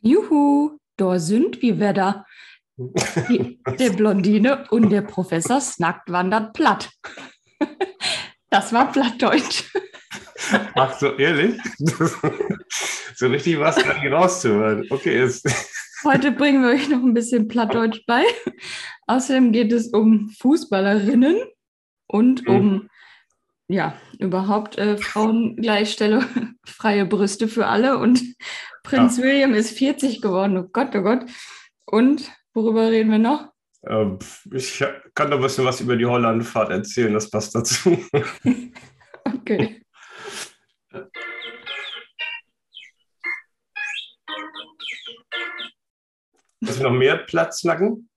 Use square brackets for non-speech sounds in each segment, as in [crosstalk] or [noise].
Juhu, da sind wir wieder. [laughs] Der Blondine und der Professor Snackt wandert platt. [laughs] Das war Plattdeutsch. Ach so, ehrlich? [laughs] so richtig was nicht rauszuhören. Okay, jetzt. Heute bringen wir euch noch ein bisschen Plattdeutsch bei. Außerdem geht es um Fußballerinnen und Mhm. um, ja, überhaupt äh, Frauengleichstellung, freie Brüste für alle. Und Prinz William ist 40 geworden. Oh Gott, oh Gott. Und worüber reden wir noch? Ähm, ich kann doch ein bisschen was über die Hollandfahrt erzählen, das passt dazu. [laughs] Okay. Hast du noch mehr Platznacken?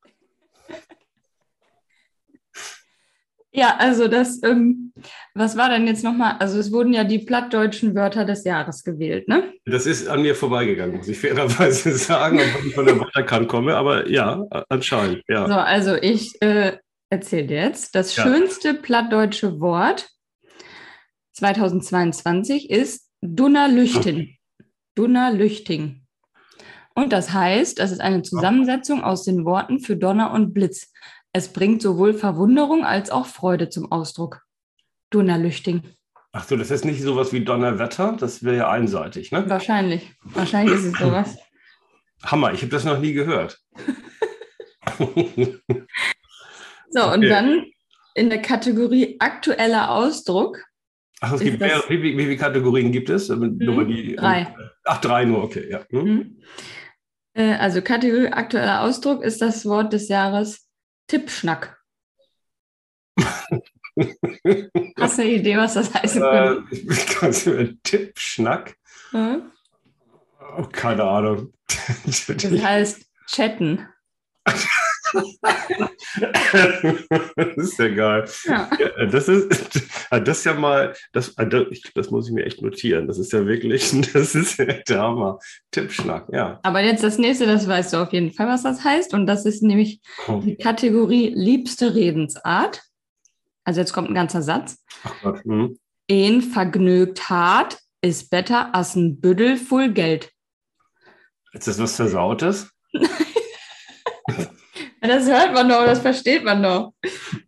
Ja, also das, ähm, was war denn jetzt nochmal? Also es wurden ja die plattdeutschen Wörter des Jahres gewählt, ne? Das ist an mir vorbeigegangen, muss ich fairerweise [laughs] sagen, obwohl ich von der Waterkant komme, aber ja, anscheinend, ja. So, also ich äh, erzähle dir jetzt. Das Ja. schönste plattdeutsche Wort 2022 ist Dunnerlüchtin. [laughs] Dunnerlüchting. Und das heißt, das ist eine Zusammensetzung aus den Worten für Donner und Blitz. Es bringt sowohl Verwunderung als auch Freude zum Ausdruck. Dunnerlüchting. Ach so, das ist nicht sowas wie Donnerwetter, das wäre ja einseitig, ne? Wahrscheinlich. Wahrscheinlich ist es sowas. Hammer, ich habe das noch nie gehört. So, und Okay. dann in der Kategorie aktueller Ausdruck. Ach, es gibt mehrere, wie, wie, wie viele Kategorien gibt es? Nur mal die, drei. Ach, drei nur, okay, ja. Hm? Mhm. Äh, Also Kategorie aktueller Ausdruck ist das Wort des Jahres Tippschnack. [laughs] Hast du eine Idee, was das heißen Äh, könnte? ich bin ganz über Tippschnack. Mhm. Oh, keine Ahnung. Das heißt chatten. [laughs] das ist ja geil. Ja. Ja, das ist, ah, das ist ja mal, das, ah, das, muss ich mir echt notieren. Das ist ja wirklich, [laughs] das ist ja der Hammer. Tippschnack, ja. Aber jetzt das nächste, das weißt du auf jeden Fall, was das heißt. Und das ist nämlich die Kategorie liebste Redensart. Also jetzt kommt ein ganzer Satz. Ach Gott. Hm. Een vergnügt hart ist better als ein Büdel voll Geld. Ist das was Versautes? [laughs] [laughs] Das hört man doch, das versteht man doch.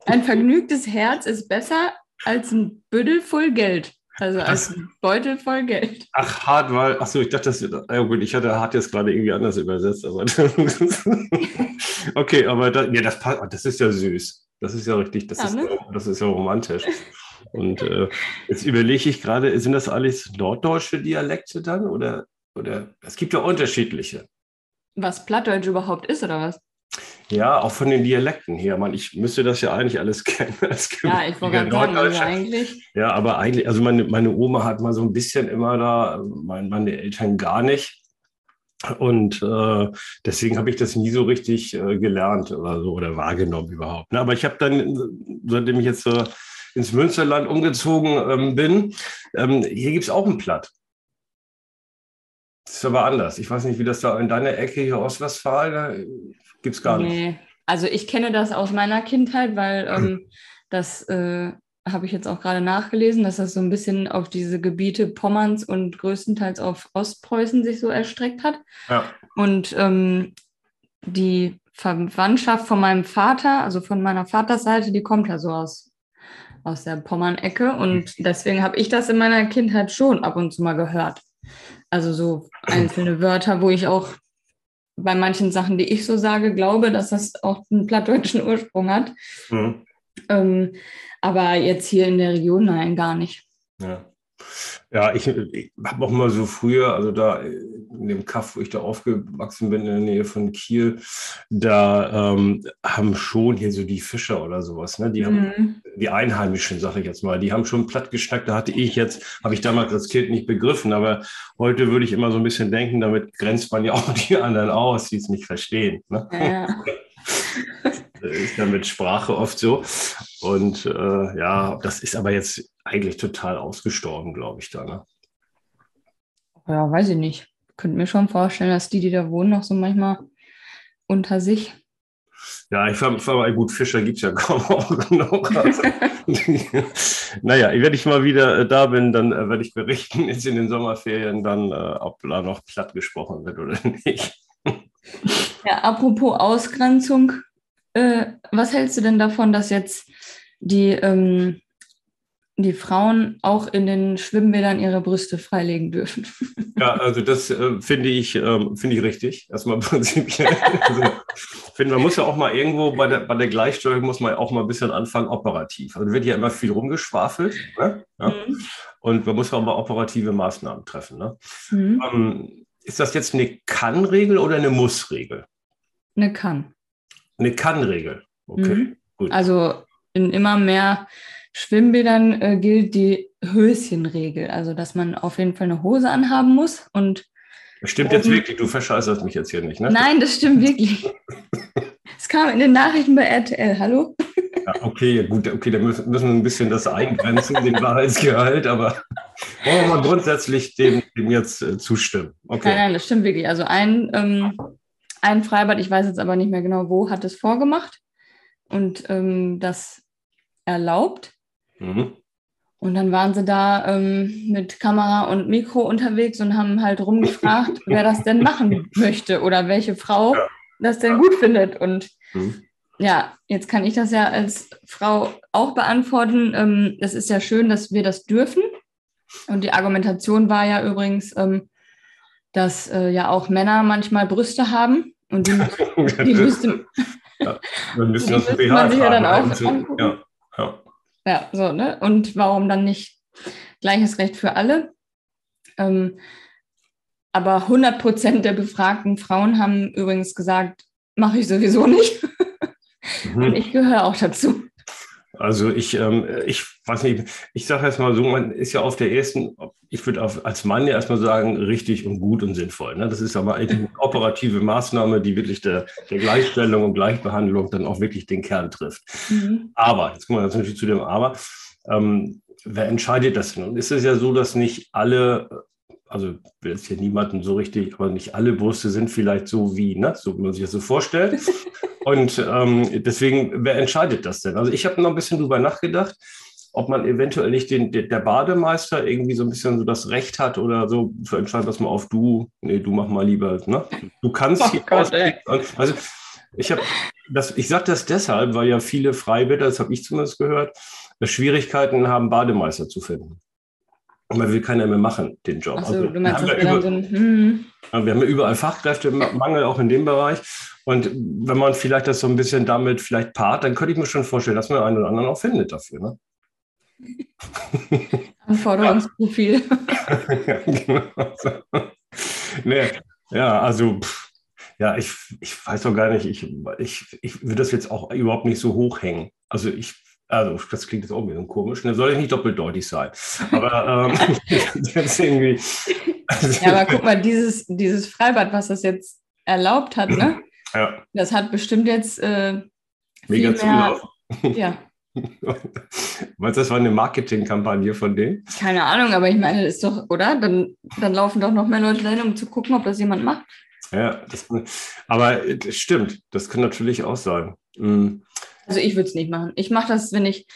Ein vergnügtes Herz ist besser als ein Büdel voll Geld. Also als ein Beutel voll Geld. Ach, hart, weil, ach so, ich dachte, das, ja gut, ich hatte hart jetzt gerade irgendwie anders übersetzt, aber [laughs] okay, aber da, ja, das passt, das ist ja süß. Das ist ja richtig, das, Ja, ist, ne? ja, das ist ja romantisch. Und äh, jetzt überlege ich gerade, sind das alles norddeutsche Dialekte dann oder, oder es gibt ja unterschiedliche. Was Plattdeutsch überhaupt ist, oder was? Ja, auch von den Dialekten her. Man, ich müsste das ja eigentlich alles [laughs] kennen. als Ja, ich wollte sagen, also eigentlich. Ja, aber eigentlich, also meine, meine Oma hat mal so ein bisschen immer da, mein, meine Eltern gar nicht. Und äh, deswegen habe ich das nie so richtig äh, gelernt oder so oder wahrgenommen überhaupt. Ne? Aber ich habe dann, seitdem ich jetzt äh, ins Münsterland umgezogen ähm, bin, ähm, hier gibt es auch ein Platt. Das ist aber anders. Ich weiß nicht, wie das da in deiner Ecke hier Ostwestfalen, gibt es gar nicht. Nee. Also ich kenne das aus meiner Kindheit, weil [clears throat] ähm, das äh, habe ich jetzt auch gerade nachgelesen, dass das so ein bisschen auf diese Gebiete Pommerns und größtenteils auf Ostpreußen sich so erstreckt hat. Ja. Und ähm, die Verwandtschaft von meinem Vater, also von meiner Vatersseite, die kommt ja so aus, aus der Pommern-Ecke. Und deswegen habe ich das in meiner Kindheit schon ab und zu mal gehört. Also so einzelne Wörter, wo ich auch bei manchen Sachen, die ich so sage, glaube, dass das auch einen plattdeutschen Ursprung hat. Mhm. Ähm, aber jetzt hier in der Region, nein, gar nicht. Ja. Ja, ich, ich habe auch mal so früher, also da in dem Kaff, wo ich da aufgewachsen bin, in der Nähe von Kiel, da ähm, haben schon hier so die Fischer oder sowas, ne? Die haben, Mhm. die Einheimischen, sage ich jetzt mal, die haben schon platt geschnackt. Da hatte ich jetzt, habe ich damals als Kind nicht begriffen, aber heute würde ich immer so ein bisschen denken, damit grenzt man ja auch [laughs] die anderen aus, die es nicht verstehen. Ne? Ja, ist ja mit Sprache oft so. Und äh, ja, das ist aber jetzt eigentlich total ausgestorben, glaube ich, da. Ne? ja, weiß ich nicht. Könnte mir schon vorstellen, dass die, die da wohnen, noch so manchmal unter sich. Ja, ich fand, fand gut, Fischer gibt es ja [laughs] kaum auch genug. Also, naja, wenn ich mal wieder äh, da bin, dann äh, werde ich berichten, [laughs] jetzt in den Sommerferien, dann, äh, ob da noch platt gesprochen wird oder [laughs] nicht. Ja, apropos Ausgrenzung, äh, was hältst du denn davon, dass jetzt die, ähm, die Frauen auch in den Schwimmbädern ihre Brüste freilegen dürfen? [laughs] Ja, also das äh, finde ich, ähm, finde ich richtig. Erstmal [laughs] prinzipiell. also, finde, man muss ja auch mal irgendwo bei der, bei der Gleichstellung muss man auch mal ein bisschen anfangen operativ. Also wird ja immer viel rumgeschwafelt. Ne? Ja? Mhm. Und man muss auch mal operative Maßnahmen treffen. Ne? Mhm. Ähm, ist das jetzt eine Kann-Regel oder eine Muss-Regel? Eine Kann. Eine Kann-Regel. Okay, mhm. gut. Also in immer mehr Schwimmbädern äh, gilt die Höschenregel, also dass man auf jeden Fall eine Hose anhaben muss und das stimmt jetzt wirklich, du verscheißerst mich jetzt hier nicht, ne? Nein, das stimmt wirklich. [laughs] Es kam in den Nachrichten bei RTL, hallo? Ja, okay, gut, okay, da müssen, müssen wir ein bisschen das eingrenzen, den [laughs] Wahrheitsgehalt, aber wollen wir mal grundsätzlich dem, dem jetzt äh, zustimmen. Okay. Nein, nein, das stimmt wirklich. Also ein, ähm, ein Freibad, ich weiß jetzt aber nicht mehr genau wo, hat es vorgemacht und ähm, das erlaubt. Mhm. Und dann waren sie da ähm, mit Kamera und Mikro unterwegs und haben halt rumgefragt, [laughs] wer das denn machen möchte oder welche Frau ja. das denn gut findet. Und mhm. ja, jetzt kann ich das ja als Frau auch beantworten. Ähm, es ist ja schön, dass wir das dürfen. Und die Argumentation war ja übrigens, ähm, dass äh, ja auch Männer manchmal Brüste haben. Und die, [laughs] die müsste, ja, dann müssen man sich ja dann auch angucken. Ja, ja. ja, so, ne? Und warum dann nicht gleiches Recht für alle? Ähm, aber 100 Prozent der befragten Frauen haben übrigens gesagt, mache ich sowieso nicht. Mhm. [laughs] Und ich gehöre auch dazu. Also ich, ähm, ich weiß nicht, ich sage erst mal so, man ist ja auf der ersten, ich würde als Mann ja erstmal sagen, richtig und gut und sinnvoll. Ne? Das ist aber eine [laughs] operative Maßnahme, die wirklich der, der Gleichstellung und Gleichbehandlung dann auch wirklich den Kern trifft. Mhm. Aber, jetzt kommen wir natürlich zu dem Aber, ähm, wer entscheidet das denn? Und ist es ja so, dass nicht alle also will jetzt hier niemanden so richtig, aber nicht alle Brüste sind vielleicht so wie, ne, so wie man sich das so vorstellt. [laughs] Und ähm, deswegen, wer entscheidet das denn? Also ich habe noch ein bisschen drüber nachgedacht, ob man eventuell nicht den, der Bademeister irgendwie so ein bisschen so das Recht hat oder so zu entscheiden, dass man auf du, nee, du mach mal lieber, ne? Du kannst oh hier Gott, Also ich habe das, ich sage das deshalb, weil ja viele Freibäder, das habe ich zumindest gehört, Schwierigkeiten haben, Bademeister zu finden. Und man will keiner mehr machen, den Job. So, also, du meinst, wir, haben ja über, so ein, hm. wir haben ja überall Fachkräftemangel, auch in dem Bereich. Und wenn man vielleicht das so ein bisschen damit vielleicht paart, dann könnte ich mir schon vorstellen, dass man einen oder anderen auch findet dafür. Ne? [laughs] Anforderungsprofil. ja, genau. [laughs] nee, ja, also pff, ja, ich, ich weiß doch gar nicht, ich, ich, ich würde das jetzt auch überhaupt nicht so hochhängen. Also ich also, das klingt jetzt auch ein bisschen komisch. Das ne? soll ja nicht doppeldeutig sein. Aber ähm, [laughs] jetzt irgendwie. [laughs] ja, aber guck mal, dieses, dieses Freibad, was das jetzt erlaubt hat, ne? Ja. Das hat bestimmt jetzt äh, Mega mehr, Ja. [laughs] Meinst du, das war eine Marketingkampagne von denen? Keine Ahnung, aber ich meine, das ist doch, oder? Dann, dann laufen doch noch mehr Leute dahin, um zu gucken, ob das jemand macht. Ja, das, aber das stimmt, das kann natürlich auch sein. Mhm. Also ich würde es nicht machen. Ich mache das, wenn ich,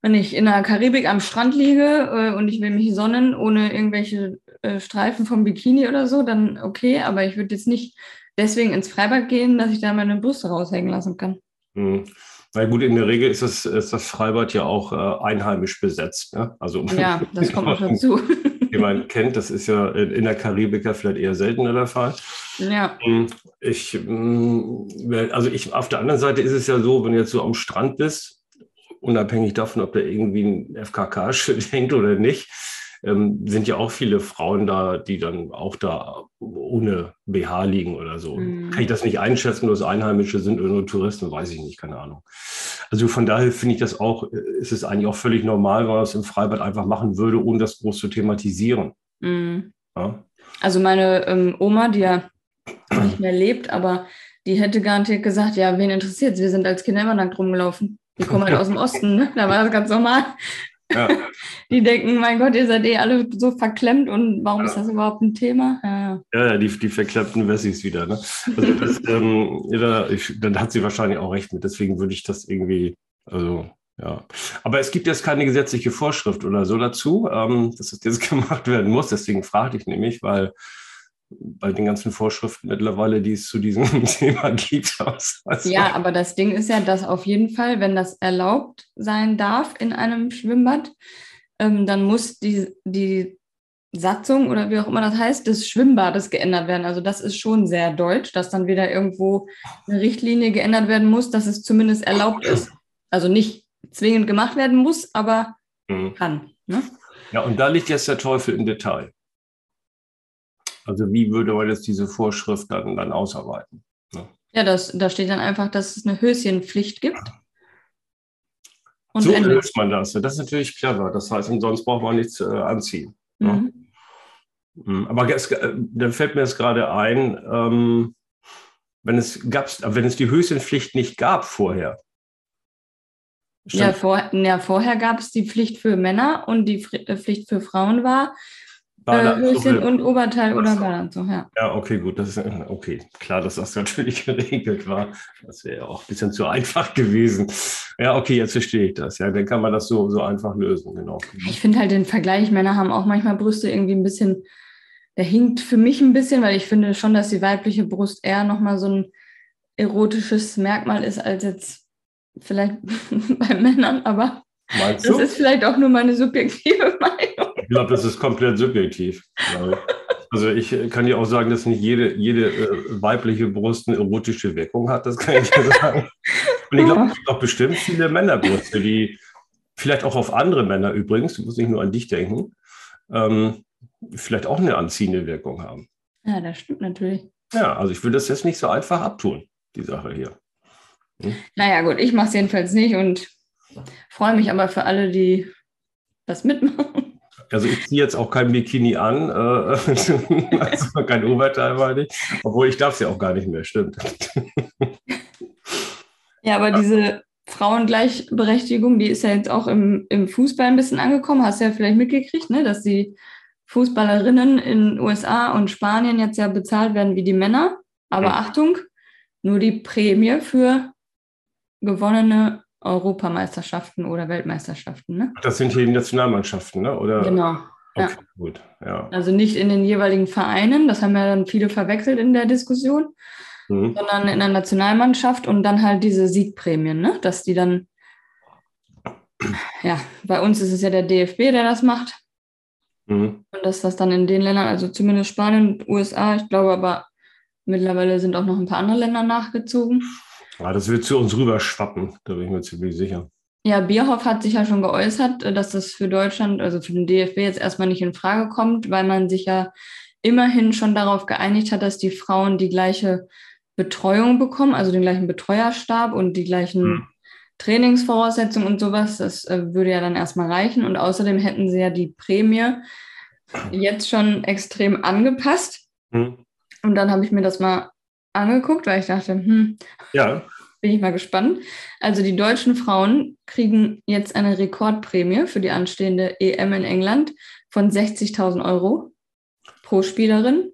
wenn ich in der Karibik am Strand liege äh, und ich will mich sonnen ohne irgendwelche äh, Streifen vom Bikini oder so, dann okay, aber ich würde jetzt nicht deswegen ins Freibad gehen, dass ich da meine Brüste raushängen lassen kann. Hm. Na gut, in der Regel ist das, ist das Freibad ja auch äh, einheimisch besetzt. Ne? Also, ja, das kommt noch [laughs] dazu. Wie man [laughs] kennt, das ist ja in der Karibik ja vielleicht eher seltener der Fall. Ja. Hm, ich, hm, also ich, auf der anderen Seite ist es ja so, wenn du jetzt so am Strand bist, unabhängig davon, ob da irgendwie ein FKK-Schild [laughs] hängt oder nicht, ähm, sind ja auch viele Frauen da, die dann auch da ohne BH liegen oder so. Mhm. Kann ich das nicht einschätzen, ob es Einheimische sind oder nur Touristen, weiß ich nicht, keine Ahnung. Also von daher finde ich das auch, ist es eigentlich auch völlig normal, wenn man es im Freibad einfach machen würde, ohne das groß zu thematisieren. Mhm. Ja? Also meine ähm, Oma, die ja nicht mehr lebt, aber die hätte garantiert gesagt, ja, wen interessiert Wir sind als Kinder immer nackt rumgelaufen. Die kommen halt aus dem Osten, ne? da war das ganz normal. Ja. [laughs] Die denken, mein Gott, ihr seid eh alle so verklemmt und warum ja. ist das überhaupt ein Thema? Ja. ja. Die, die verklappten Wessis wieder. Ne? Also [laughs] das, ähm, ja, ich, dann hat sie wahrscheinlich auch recht mit. Deswegen würde ich das irgendwie, also ja. Aber es gibt jetzt keine gesetzliche Vorschrift oder so dazu, ähm, dass es jetzt [laughs] gemacht werden muss. Deswegen fragte ich nämlich, weil bei den ganzen Vorschriften mittlerweile, die es zu diesem [laughs] Thema gibt. Also, ja, aber das Ding ist ja, dass auf jeden Fall, wenn das erlaubt sein darf in einem Schwimmbad, ähm, dann muss die, die Satzung oder wie auch immer das heißt, des Schwimmbades geändert werden. Also das ist schon sehr deutsch, dass dann wieder irgendwo eine Richtlinie geändert werden muss, dass es zumindest erlaubt ist. Also nicht zwingend gemacht werden muss, aber mhm. kann. Ne? Ja, und da liegt jetzt der Teufel im Detail. Also wie würde man jetzt diese Vorschrift dann, dann ausarbeiten? Ne? Ja, das, da steht dann einfach, dass es eine Höschenpflicht gibt. Und so löst man das. Das ist natürlich clever. Das heißt, sonst braucht man nichts äh, anziehen. Ne? Mhm. Ne? Aber es, äh, dann fällt mir jetzt gerade ein, ähm, wenn, es gab's, wenn es die Höschenpflicht nicht gab vorher. Ja, vor, ja, vorher gab es die Pflicht für Männer und die äh, Pflicht für Frauen war, äh, Höschen und Oberteil oder Badeanzug, ja. Ja, okay, gut. Das ist okay. Klar, dass das [laughs] natürlich geregelt war. Das wäre ja auch ein bisschen zu einfach gewesen. Ja, okay, jetzt verstehe ich das. Ja, dann kann man das so, so einfach lösen, genau. Ich finde halt den Vergleich, Männer haben auch manchmal Brüste irgendwie ein bisschen, der hinkt für mich ein bisschen, weil ich finde schon, dass die weibliche Brust eher nochmal so ein erotisches Merkmal ist, als jetzt vielleicht [laughs] bei Männern, aber Meinst das ist vielleicht auch nur meine subjektive [laughs] Meinung. Ich glaube, das ist komplett subjektiv. Also ich kann dir auch sagen, dass nicht jede, jede äh, weibliche Brust eine erotische Wirkung hat, das kann ich dir sagen. Und ich glaube, es gibt auch bestimmt viele Männerbrüste, die vielleicht auch auf andere Männer übrigens, du musst nicht nur an dich denken, ähm, vielleicht auch eine anziehende Wirkung haben. Ja, das stimmt natürlich. Ja, also ich will das jetzt nicht so einfach abtun, die Sache hier. Hm? Naja, gut, ich mache es jedenfalls nicht und freue mich aber für alle, die das mitmachen. Also ich ziehe jetzt auch kein Bikini an, äh, [laughs] also kein Oberteil, meine ich. Obwohl ich darf es ja auch gar nicht mehr, stimmt. [laughs] Ja, aber diese Frauengleichberechtigung, die ist ja jetzt auch im, im Fußball ein bisschen angekommen. Hast du ja vielleicht mitgekriegt, ne? dass die Fußballerinnen in USA und Spanien jetzt ja bezahlt werden wie die Männer. Aber mhm. Achtung, nur die Prämie für gewonnene Europameisterschaften oder Weltmeisterschaften. Ne? Das sind hier die Nationalmannschaften, ne? oder? Genau. Okay, ja. gut. Ja. Also nicht in den jeweiligen Vereinen, das haben ja dann viele verwechselt in der Diskussion, mhm. sondern in der Nationalmannschaft und dann halt diese Siegprämien, ne? dass die dann, ja, bei uns ist es ja der DFB, der das macht. Mhm. Und dass das dann in den Ländern, also zumindest Spanien, USA, ich glaube aber mittlerweile sind auch noch ein paar andere Länder nachgezogen. Ja, das wird zu uns rüber schwappen, da bin ich mir ziemlich sicher. Ja, Bierhoff hat sich ja schon geäußert, dass das für Deutschland, also für den DFB jetzt erstmal nicht in Frage kommt, weil man sich ja immerhin schon darauf geeinigt hat, dass die Frauen die gleiche Betreuung bekommen, also den gleichen Betreuerstab und die gleichen hm. Trainingsvoraussetzungen und sowas. Das äh, würde ja dann erstmal reichen. Und außerdem hätten sie ja die Prämie jetzt schon extrem angepasst. Hm. Und dann habe ich mir das mal angeguckt, weil ich dachte, hm, ja. bin ich mal gespannt. Also die deutschen Frauen kriegen jetzt eine Rekordprämie für die anstehende EM in England von 60.000 Euro pro Spielerin.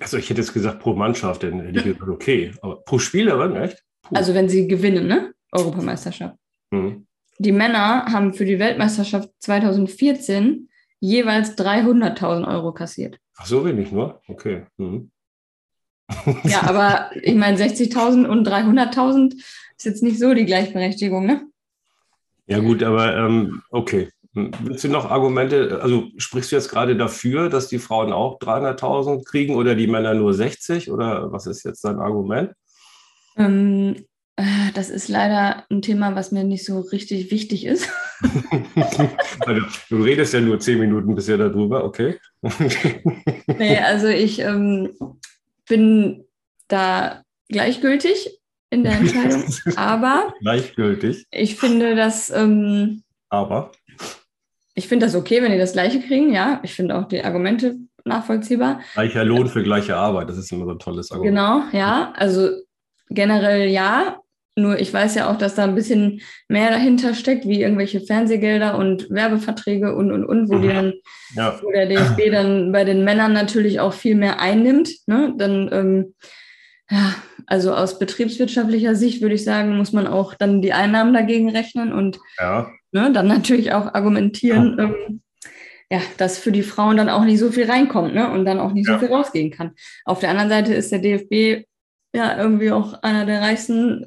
Also ich hätte jetzt gesagt pro Mannschaft, dann hätte ich gesagt, okay, aber pro Spielerin, echt? Puh. Also wenn sie gewinnen, ne? Europameisterschaft. Mhm. Die Männer haben für die Weltmeisterschaft 2014 jeweils 300.000 Euro kassiert. Ach, so wenig nur? Okay. Mhm. [laughs] Ja, aber ich meine, 60.000 und 300.000 ist jetzt nicht so die Gleichberechtigung, ne? Ja, gut, aber ähm, okay. Willst du noch Argumente, also sprichst du jetzt gerade dafür, dass die Frauen auch 300.000 kriegen oder die Männer nur 60 oder was ist jetzt dein Argument? Ähm, äh, das ist leider ein Thema, was mir nicht so richtig wichtig ist. [laughs] Also, du redest ja nur zehn Minuten bisher darüber, okay? nee, also ich ähm, bin da gleichgültig in der Entscheidung, [laughs] aber gleichgültig. Ich finde das. Ähm, aber ich finde das okay, wenn die das Gleiche kriegen. Ja, ich finde auch die Argumente nachvollziehbar. Gleicher Lohn für gleiche Arbeit, das ist immer so ein tolles Argument. Genau, ja. Also generell ja. Nur ich weiß ja auch, dass da ein bisschen mehr dahinter steckt, wie irgendwelche Fernsehgelder und Werbeverträge und, und, und, wo, die mhm. dann, ja. wo der DFB dann bei den Männern natürlich auch viel mehr einnimmt. Ne? Dann, ähm, ja, also aus betriebswirtschaftlicher Sicht würde ich sagen, muss man auch dann die Einnahmen dagegen rechnen und ja. ne, dann natürlich auch argumentieren, ja. Ähm, ja, dass für die Frauen dann auch nicht so viel reinkommt ne? und dann auch nicht so viel rausgehen kann. Auf der anderen Seite ist der DFB ja irgendwie auch einer der reichsten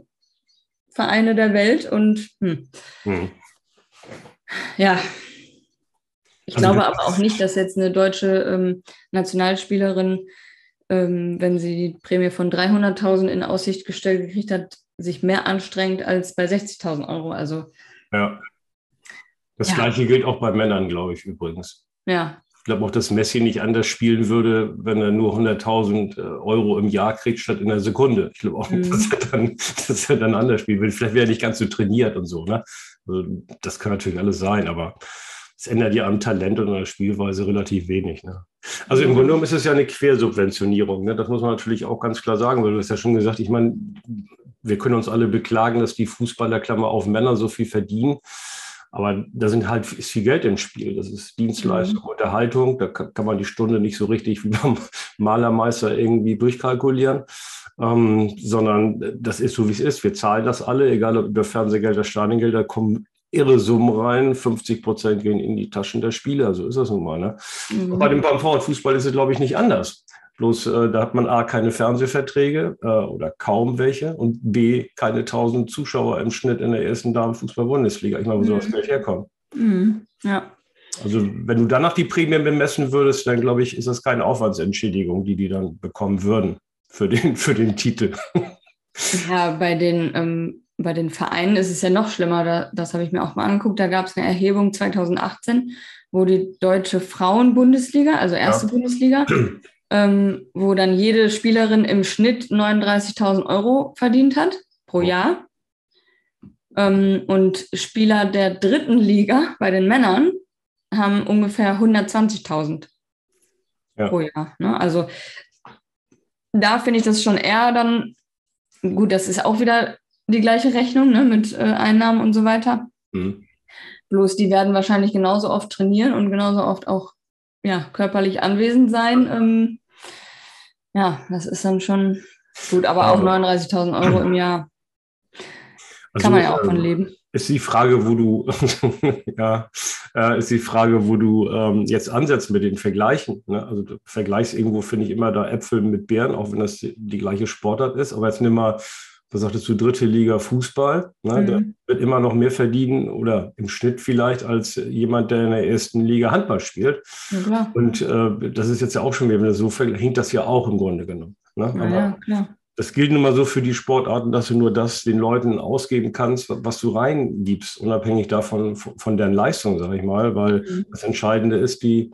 Vereine der Welt und hm. Hm. ja, ich also glaube aber auch nicht, dass jetzt eine deutsche ähm, Nationalspielerin, ähm, wenn sie die Prämie von 300.000 in Aussicht gestellt gekriegt hat, sich mehr anstrengt als bei 60.000 Euro. Also ja. Das ja. gleiche gilt auch bei Männern, glaube ich, übrigens. Ja. Ich glaube auch, dass Messi nicht anders spielen würde, wenn er nur 100.000 äh, Euro im Jahr kriegt, statt in einer Sekunde. Ich glaube auch, [laughs] mhm. dass, er dann, dass er dann anders spielen würde. Vielleicht wäre er nicht ganz so trainiert und so. Ne? Also, das kann natürlich alles sein, aber es ändert ja am Talent und an der Spielweise relativ wenig. Ne? Also im Grunde genommen ist es ja eine Quersubventionierung. Ne? Das muss man natürlich auch ganz klar sagen, weil du hast ja schon gesagt, ich meine, wir können uns alle beklagen, dass die Fußballer, Klammer auf Männer, so viel verdienen. Aber da sind halt ist viel Geld im Spiel. Das ist Dienstleistung, mhm. Unterhaltung. Da kann, man die Stunde nicht so richtig [laughs] wie beim Malermeister irgendwie durchkalkulieren, ähm, sondern das ist so, wie es ist. Wir zahlen das alle, egal ob über Fernsehgelder, Stadiongelder, kommen irre Summen rein. 50 Prozent gehen in die Taschen der Spieler. So ist das nun mal. Ne? Mhm. Bei dem beim Frauenfußball ist es, glaube ich, nicht anders. Bloß äh, da hat man A, keine Fernsehverträge äh, oder kaum welche und B, keine 1000 Zuschauer im Schnitt in der ersten Damenfußball-Bundesliga. Ich meine, wo soll das mhm. Geld herkommen? Mhm. Ja. Also wenn du danach die Prämien bemessen würdest, dann glaube ich, ist das keine Aufwandsentschädigung, die die dann bekommen würden für den, für den Titel. Ja, bei den, ähm, bei den Vereinen ist es ja noch schlimmer. Da, das habe ich mir auch mal angeguckt. Da gab es eine Erhebung 2018, wo die deutsche Frauenbundesliga, also erste ja. Bundesliga, [clears throat] ähm, wo dann jede Spielerin im Schnitt 39.000 Euro verdient hat pro Jahr. Ähm, und Spieler der dritten Liga bei den Männern haben ungefähr 120.000 ja. pro Jahr. Ne? Also da finde ich das schon eher dann, gut, das ist auch wieder die gleiche Rechnung ne, mit äh, Einnahmen und so weiter. Mhm. Bloß die werden wahrscheinlich genauso oft trainieren und genauso oft auch ja, körperlich anwesend sein. Ähm, ja, das ist dann schon gut, aber auch 39.000 Euro im Jahr also, kann man ja auch von ähm, leben. Ist die Frage, wo du, [laughs] ja, äh, ist die Frage, wo du ähm, jetzt ansetzt mit den Vergleichen. Ne? Also du vergleichst irgendwo, finde ich, immer da Äpfel mit Beeren, auch wenn das die, die gleiche Sportart ist. Aber jetzt nimm mal was sagtest du, dritte Liga Fußball. Ne? Mhm. Der wird immer noch mehr verdienen oder im Schnitt vielleicht als jemand, der in der ersten Liga Handball spielt. Ja, und äh, das ist jetzt ja auch schon wieder, so hängt das ja auch im Grunde genommen. Ne? Aber ja, klar. Das gilt nun mal so für die Sportarten, dass du nur das den Leuten ausgeben kannst, was du reingibst, unabhängig davon, von deren Leistung, sage ich mal, weil mhm. das Entscheidende ist die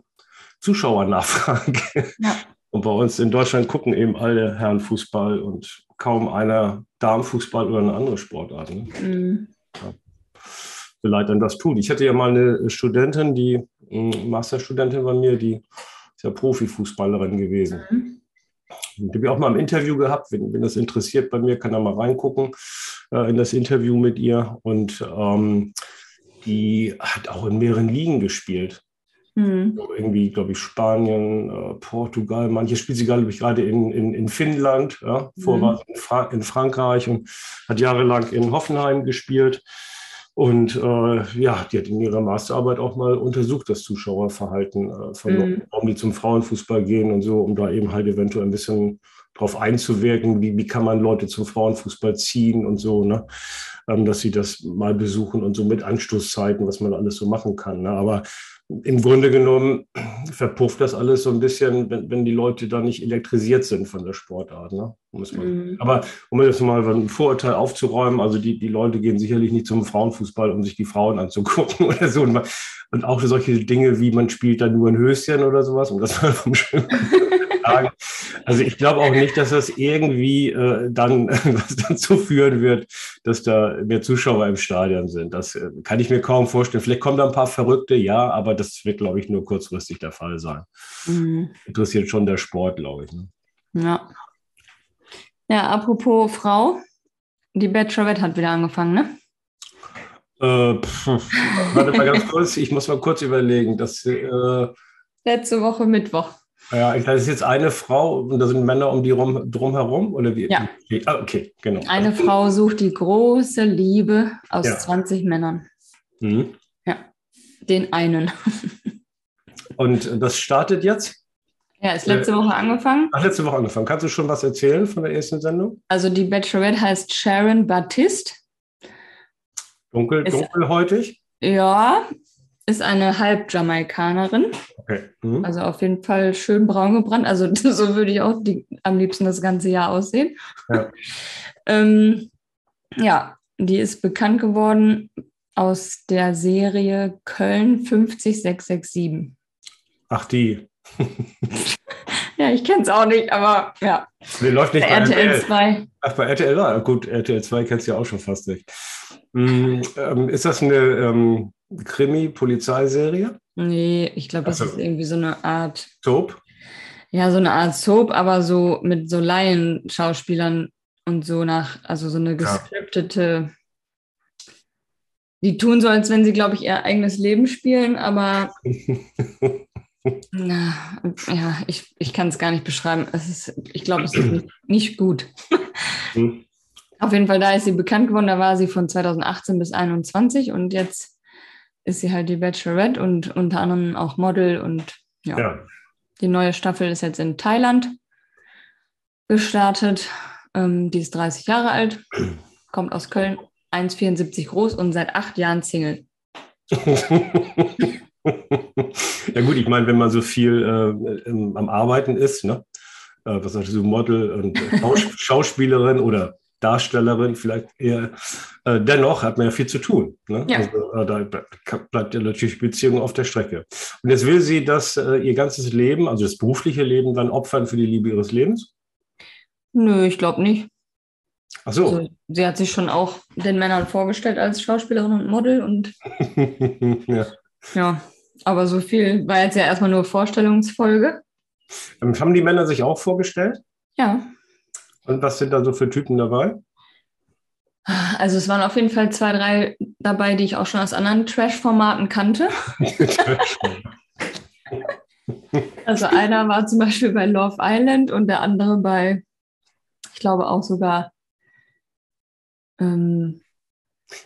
Zuschauernachfrage. Ja. Und bei uns in Deutschland gucken eben alle Herren Fußball und kaum einer Darmfußball oder eine andere Sportart. Ne? Mhm. Ja. Leid dann das tut. Ich hatte ja mal eine Studentin, die hm, Masterstudentin bei mir, die ist ja Profifußballerin gewesen. Mhm. Die habe ich auch mal im Interview gehabt. Wenn, wenn das interessiert bei mir, kann er mal reingucken äh, in das Interview mit ihr. Und ähm, die hat auch in mehreren Ligen gespielt. Mhm. Irgendwie, glaube ich, Spanien, äh, Portugal, manche spielt sie, glaube ich, gerade in, in, in Finnland, ja, vorher mhm. in, Fra in Frankreich und hat jahrelang in Hoffenheim gespielt. Und äh, ja, die hat in ihrer Masterarbeit auch mal untersucht, das Zuschauerverhalten äh, von mhm. warum die zum Frauenfußball gehen und so, um da eben halt eventuell ein bisschen drauf einzuwirken, wie, wie kann man Leute zum Frauenfußball ziehen und so, ne? Ähm, dass sie das mal besuchen und so mit Anstoßzeiten, was man alles so machen kann. Ne? Aber im Grunde genommen verpufft das alles so ein bisschen, wenn, wenn die Leute da nicht elektrisiert sind von der Sportart. Ne? Mhm. Aber um jetzt mal ein Vorurteil aufzuräumen, also die, die Leute gehen sicherlich nicht zum Frauenfußball, um sich die Frauen anzugucken [laughs] oder so. Und auch solche Dinge wie man spielt da nur ein Höschen oder sowas, um das mal vom Schwimmen sagen. Also ich glaube auch nicht, dass das irgendwie äh, dann [laughs] was dazu führen wird, dass da mehr Zuschauer im Stadion sind. Das äh, kann ich mir kaum vorstellen. Vielleicht kommen da ein paar Verrückte, ja, aber das wird, glaube ich, nur kurzfristig der Fall sein. Mhm. Interessiert schon der Sport, glaube ich. Ne? Ja. Ja, apropos Frau, die Bachelorette hat wieder angefangen, ne? Äh, pff, warte mal ganz kurz, ich muss mal kurz überlegen. Das, äh, Letzte Woche Mittwoch. ja, das ist jetzt eine Frau und da sind Männer um die rum, drumherum? Oder wie? Ja. Ah, okay, genau. Eine Frau sucht die große Liebe aus Ja. 20 Männern. Mhm. Den einen. [laughs] Und das startet jetzt? Ja, ist letzte Woche angefangen. Ach, letzte Woche angefangen. Kannst du schon was erzählen von der ersten Sendung? Also die Bachelorette heißt Sharon Baptiste. Dunkel, Ist- dunkelhäutig? Ja, ist eine Halb-Jamaikanerin. Okay. Mhm. Also auf jeden Fall schön braun gebrannt. Also [laughs] so würde ich auch die, am liebsten das ganze Jahr aussehen. Ja. [laughs] ähm, ja, die ist bekannt geworden aus der Serie Köln 50667. Ach, die. [laughs] Ja, ich kenne es auch nicht, aber ja, Die läuft nicht bei RTL RTL. 2. Ach, bei RTL, ah, gut, RTL 2 kennst du ja auch schon fast nicht. Mhm, ähm, ist das eine ähm, Krimi-Polizeiserie? Nee, ich glaube, das Ach so. ist irgendwie so eine Art, Soap? ja, so eine Art Soap, aber so mit so Laien-Schauspielern und so nach, also so eine gescriptete. Die tun so, als wenn sie, glaube ich, ihr eigenes Leben spielen, aber [laughs] na, ja, ich, ich kann es gar nicht beschreiben. Es ist, ich glaube, es ist nicht, nicht gut. Hm. Auf jeden Fall, da ist sie bekannt geworden, da war sie von 2018 bis 2021 und jetzt ist sie halt die Bachelorette und unter anderem auch Model und ja. Ja. Die neue Staffel ist jetzt in Thailand gestartet. Ähm, die ist 30 Jahre alt, kommt aus Köln, 1,74 groß und seit acht Jahren Single. [laughs] ja gut, ich meine, wenn man so viel äh, im, am Arbeiten ist, ne? Äh, was sagst du, Model und Schaus [laughs] Schauspielerin oder Darstellerin vielleicht eher, äh, dennoch hat man ja viel zu tun. Ne? Ja. Also, äh, da ble- bleibt ja natürlich Beziehung auf der Strecke. Und jetzt will sie das äh, ihr ganzes Leben, also das berufliche Leben, dann opfern für die Liebe ihres Lebens? Nö, ich glaube nicht. Ach so. Also, sie hat sich schon auch den Männern vorgestellt als Schauspielerin und Model und [laughs] ja. ja, aber so viel war jetzt ja erstmal nur Vorstellungsfolge. Ähm, Haben die Männer sich auch vorgestellt? Ja, Und was sind da so für Typen dabei? also es waren auf jeden Fall zwei, drei dabei, die ich auch schon aus anderen Trash-Formaten kannte. [laughs] Also einer war zum Beispiel bei Love Island und der andere bei, ich glaube auch sogar, ähm,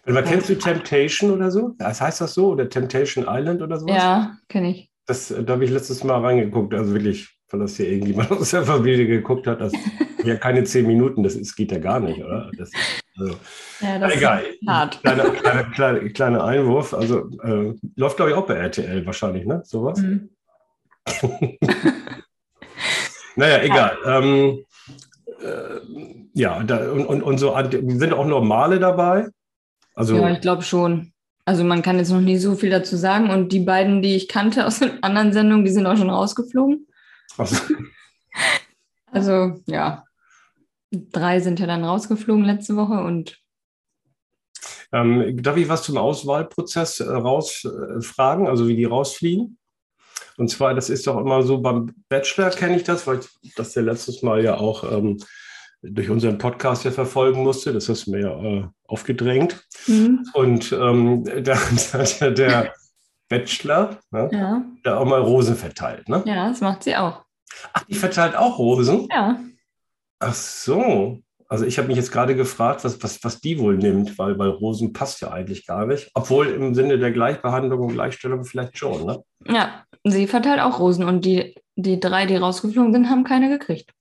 Mal, kennst du Temptation oder so? Das heißt das so? Oder Temptation Island oder sowas? ja, kenne ich. Das, da habe ich letztes Mal reingeguckt, also wirklich, weil das hier irgendjemand [laughs] aus der Familie geguckt hat. Das ja keine zehn Minuten, das ist, geht ja gar nicht, oder? Das, also, Ja, das egal. ist hart. Kleiner, kleiner, kleiner, kleiner Einwurf. Also äh, läuft, glaube ich, auch bei RTL wahrscheinlich, ne? Sowas. Mhm. [laughs] Naja, egal. Ähm, äh, ja, da, und, und, und so sind auch normale dabei. Also, Ja, ich glaube schon. Also man kann jetzt noch nie so viel dazu sagen. Und die beiden, die ich kannte aus den anderen Sendungen, die sind auch schon rausgeflogen. also, [laughs] Also ja, drei sind ja dann rausgeflogen letzte Woche und Ähm, darf ich was zum Auswahlprozess äh, rausfragen, also wie die rausfliegen? Und zwar, das ist doch immer so, beim Bachelor kenne ich das, weil ich das ja letztes Mal ja auch ähm, durch unseren Podcast ja verfolgen musste. Das hast du mir ja äh, aufgedrängt. hm, Und ähm, [laughs] da, hat ja der Bachelor ne, ja, da auch mal Rosen verteilt. Ne? ja, das macht sie auch. Ach, die verteilt auch Rosen? Ja, Ach so. Also ich habe mich jetzt gerade gefragt, was, was, was die wohl nimmt, weil, weil Rosen passt ja eigentlich gar nicht. Obwohl im Sinne der Gleichbehandlung und Gleichstellung vielleicht schon. Ne? ja, sie verteilt auch Rosen und die, die drei, die rausgeflogen sind, haben keine gekriegt.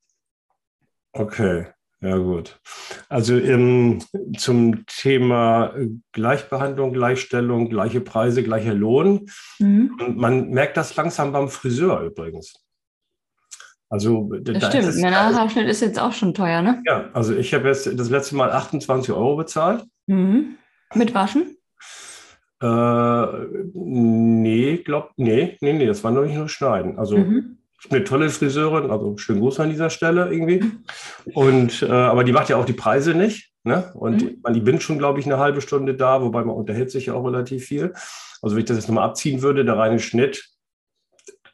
Okay, ja gut. Also ähm, zum Thema äh, Gleichbehandlung, Gleichstellung, gleiche Preise, gleicher Lohn. Mhm. Und man merkt das langsam beim Friseur übrigens. Also da Das ist stimmt. Männerhaarschnitt ist jetzt auch schon teuer, ne? Ja, also ich habe jetzt das letzte Mal 28 Euro bezahlt. Mhm. Mit Waschen? Äh, nee, glaub, nee, nee, nee, das war noch nicht nur Schneiden. Also Mhm. Ich bin eine tolle Friseurin, also schönen Gruß an dieser Stelle irgendwie. Und äh, aber die macht ja auch die Preise nicht. Ne? Und Mhm. man, die bin schon, glaube ich, eine halbe Stunde da, wobei man unterhält sich ja auch relativ viel. Also wenn ich das jetzt nochmal abziehen würde, der reine Schnitt,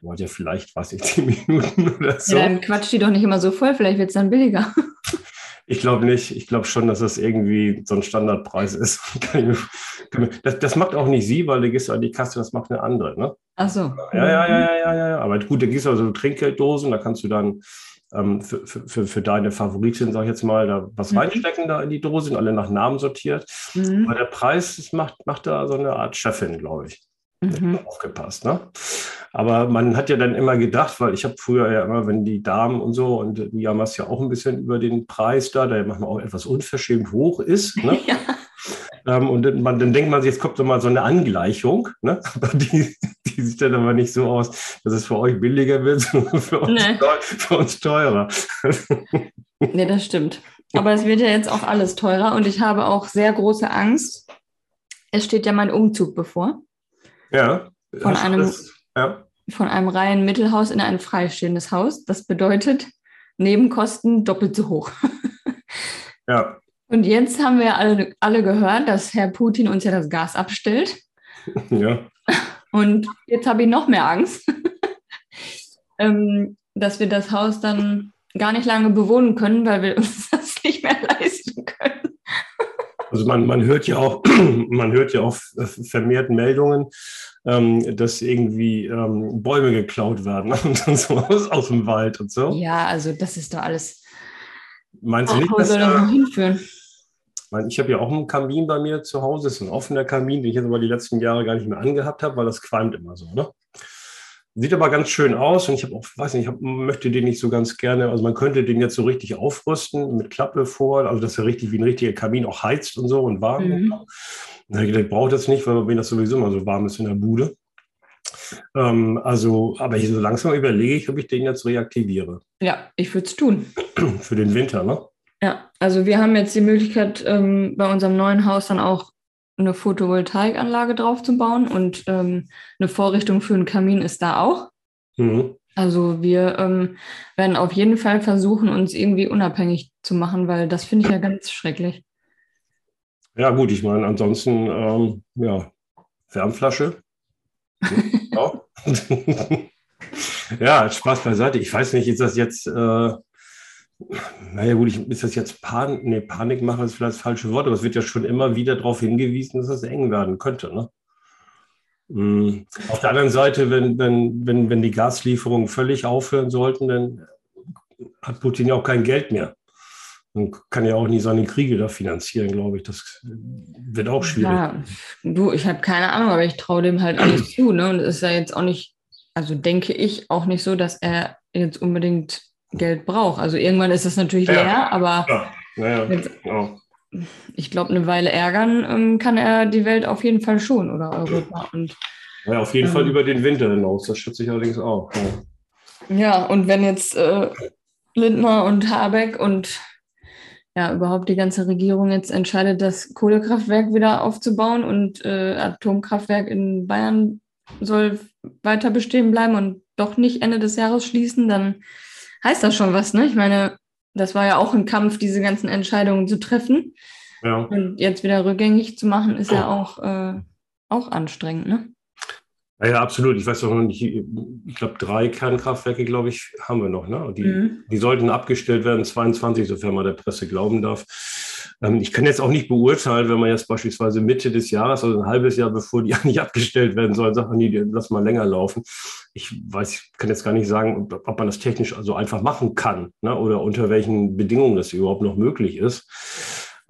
dauert ja vielleicht, weiß ich, [laughs] zehn Minuten oder so. Ja, dann quatscht die doch nicht immer so voll, vielleicht wird es dann billiger. Ich glaube nicht. Ich glaube schon, dass das irgendwie so ein Standardpreis [laughs] ist. das, das, macht auch nicht sie, weil du gehst an die Kasse, das macht eine andere. Ne? Ach so. Ja, ja, ja, ja, ja, ja. Aber gut, da gehst du also Trinkgelddosen, da kannst du dann ähm, für, für, für deine Favoritin, sag ich jetzt mal, da was mhm. reinstecken da in die Dose, sind alle nach Namen sortiert. Mhm. Aber der Preis macht, macht da so eine Art Chefin, glaube ich. Mhm. Aufgepasst, ne? Aber man hat ja dann immer gedacht, weil ich habe früher ja immer, wenn die Damen und so, und du jammerst ja auch ein bisschen über den Preis da, der manchmal auch etwas unverschämt hoch ist. Ne? [laughs] Ja. Ähm, und man, dann denkt man sich, jetzt kommt so mal so eine Angleichung, ne? [laughs] die, die sieht dann aber nicht so aus, dass es für euch billiger wird, [laughs] sondern für uns, nee. für uns teurer. nee, das stimmt. Aber es wird ja jetzt auch alles teurer und ich habe auch sehr große Angst. Es steht ja mein Umzug bevor. Ja. Von einem, das, ja. von einem reinen Mittelhaus in ein freistehendes Haus. Das bedeutet Nebenkosten doppelt so hoch. [laughs] ja. Und jetzt haben wir alle, alle gehört, dass Herr Putin uns ja das Gas abstellt. [laughs] Ja. Und jetzt habe ich noch mehr Angst, [laughs] ähm, dass wir das Haus dann gar nicht lange bewohnen können, weil wir uns das nicht mehr leisten können. Also man, man hört ja auch, [clears throat] man hört ja auch vermehrt Meldungen, ähm, dass irgendwie ähm, Bäume geklaut werden [laughs] und so aus, aus dem Wald und so. Ja, also das ist doch alles. Meinst du nicht, dass da, hinführen? Ich habe ja auch einen Kamin bei mir zu Hause, das ist ein offener Kamin, den ich jetzt aber die letzten Jahre gar nicht mehr angehabt habe, weil das qualmt immer so. Ne? Sieht aber ganz schön aus und ich habe auch, weiß nicht, ich hab, möchte den nicht so ganz gerne, also man könnte den jetzt so richtig aufrüsten mit Klappe vor, also dass er richtig wie ein richtiger Kamin auch heizt und so und warm. Mhm. Und ich brauche das nicht, weil mir das sowieso immer so warm ist in der Bude. Ähm, also, aber ich so langsam überlege ich, ob ich den jetzt reaktiviere. Ja, ich würde es tun. Für den Winter, ne? Ja, also wir haben jetzt die Möglichkeit, ähm, bei unserem neuen Haus dann auch eine Photovoltaikanlage drauf zu bauen und ähm, eine Vorrichtung für einen Kamin ist da auch. Mhm. Also wir ähm, werden auf jeden Fall versuchen, uns irgendwie unabhängig zu machen, weil das finde ich ja ganz schrecklich. Ja gut, ich meine, ansonsten, ähm, ja, Wärmflasche. [laughs] [laughs] ja. Spaß beiseite. Ich weiß nicht, ist das jetzt... Äh, naja, gut, ich, ist das jetzt Pan nee, Panikmache, ist vielleicht das falsche Wort, aber es wird ja schon immer wieder darauf hingewiesen, dass das eng werden könnte. Ne? Mhm. Auf der anderen Seite, wenn, wenn, wenn, wenn die Gaslieferungen völlig aufhören sollten, dann hat Putin ja auch kein Geld mehr. Und kann ja auch nie seine Kriege da finanzieren, glaube ich. Das wird auch schwierig. Ja, du, ich habe keine Ahnung, aber ich traue dem halt alles [clears throat] zu. Ne? Und es ist ja jetzt auch nicht, also denke ich auch nicht so, dass er jetzt unbedingt Geld braucht. Also irgendwann ist es natürlich ja. leer, aber ja. Jetzt, genau. ich glaube, eine Weile ärgern ähm, kann er die Welt auf jeden Fall schon oder Europa. Und, ja, auf jeden ähm, Fall über den Winter hinaus, das schätze ich allerdings auch. Ja, ja und wenn jetzt äh, Lindner und Habeck und ja, überhaupt die ganze Regierung jetzt entscheidet, das Kohlekraftwerk wieder aufzubauen und äh, Atomkraftwerk in Bayern soll weiter bestehen bleiben und doch nicht Ende des Jahres schließen, dann heißt das schon was, ne? Ich meine, das war ja auch ein Kampf, diese ganzen Entscheidungen zu treffen. Ja. Und jetzt wieder rückgängig zu machen, ist ja auch, äh, auch anstrengend, ne? Ja, ja, absolut. Ich weiß doch noch nicht, ich glaube, drei Kernkraftwerke, glaube ich, haben wir noch. Ne? Die, mhm. die sollten abgestellt werden, 22, sofern man der Presse glauben darf. Ähm, ich kann jetzt auch nicht beurteilen, wenn man jetzt beispielsweise Mitte des Jahres, also ein halbes Jahr bevor die [laughs] eigentlich abgestellt werden sollen, sagt man, nee, lass mal länger laufen. Ich weiß, ich kann jetzt gar nicht sagen, ob man das technisch also einfach machen kann ne? oder unter welchen Bedingungen das überhaupt noch möglich ist.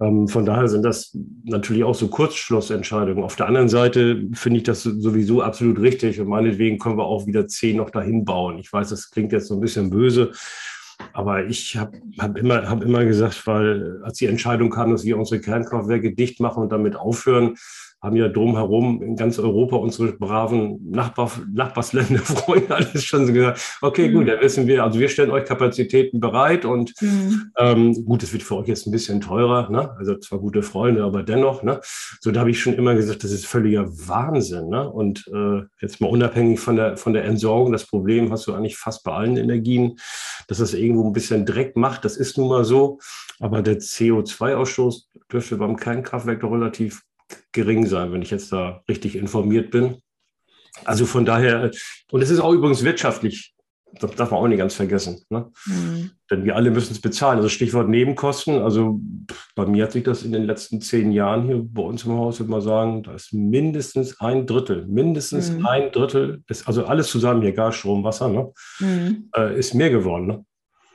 Ähm, von daher sind das natürlich auch so Kurzschlussentscheidungen. Auf der anderen Seite finde ich das sowieso absolut richtig und meinetwegen können wir auch wieder zehn noch dahin bauen. Ich weiß, das klingt jetzt so ein bisschen böse, aber ich habe hab immer, hab immer gesagt, weil als die Entscheidung kam, dass wir unsere Kernkraftwerke dicht machen und damit aufhören, haben ja drumherum in ganz Europa unsere braven Nachbar, Nachbarsländer, [laughs] Freunde, alles schon so gesagt, okay, mhm. gut, da wissen wir, also wir stellen euch Kapazitäten bereit und mhm. ähm, gut, es wird für euch jetzt ein bisschen teurer, ne? also zwar gute Freunde, aber dennoch, ne? so da habe ich schon immer gesagt, das ist völliger Wahnsinn ne? und äh, jetzt mal unabhängig von der, von der Entsorgung, das Problem hast du eigentlich fast bei allen Energien, dass es irgendwo ein bisschen Dreck macht, das ist nun mal so, aber der CO2-Ausstoß dürfte beim Kernkraftwerk doch relativ gering sein, wenn ich jetzt da richtig informiert bin. Also von daher, und es ist auch übrigens wirtschaftlich das darf man auch nicht ganz vergessen. Ne? Mhm. Denn wir alle müssen es bezahlen. Also Stichwort Nebenkosten. Also bei mir hat sich das in den letzten zehn Jahren hier bei uns im Haus, würde man sagen, da ist mindestens ein Drittel, mindestens mhm. ein Drittel, ist, also alles zusammen hier, Gas, Strom, Wasser, ne? Mhm. Äh, ist mehr geworden. Ne?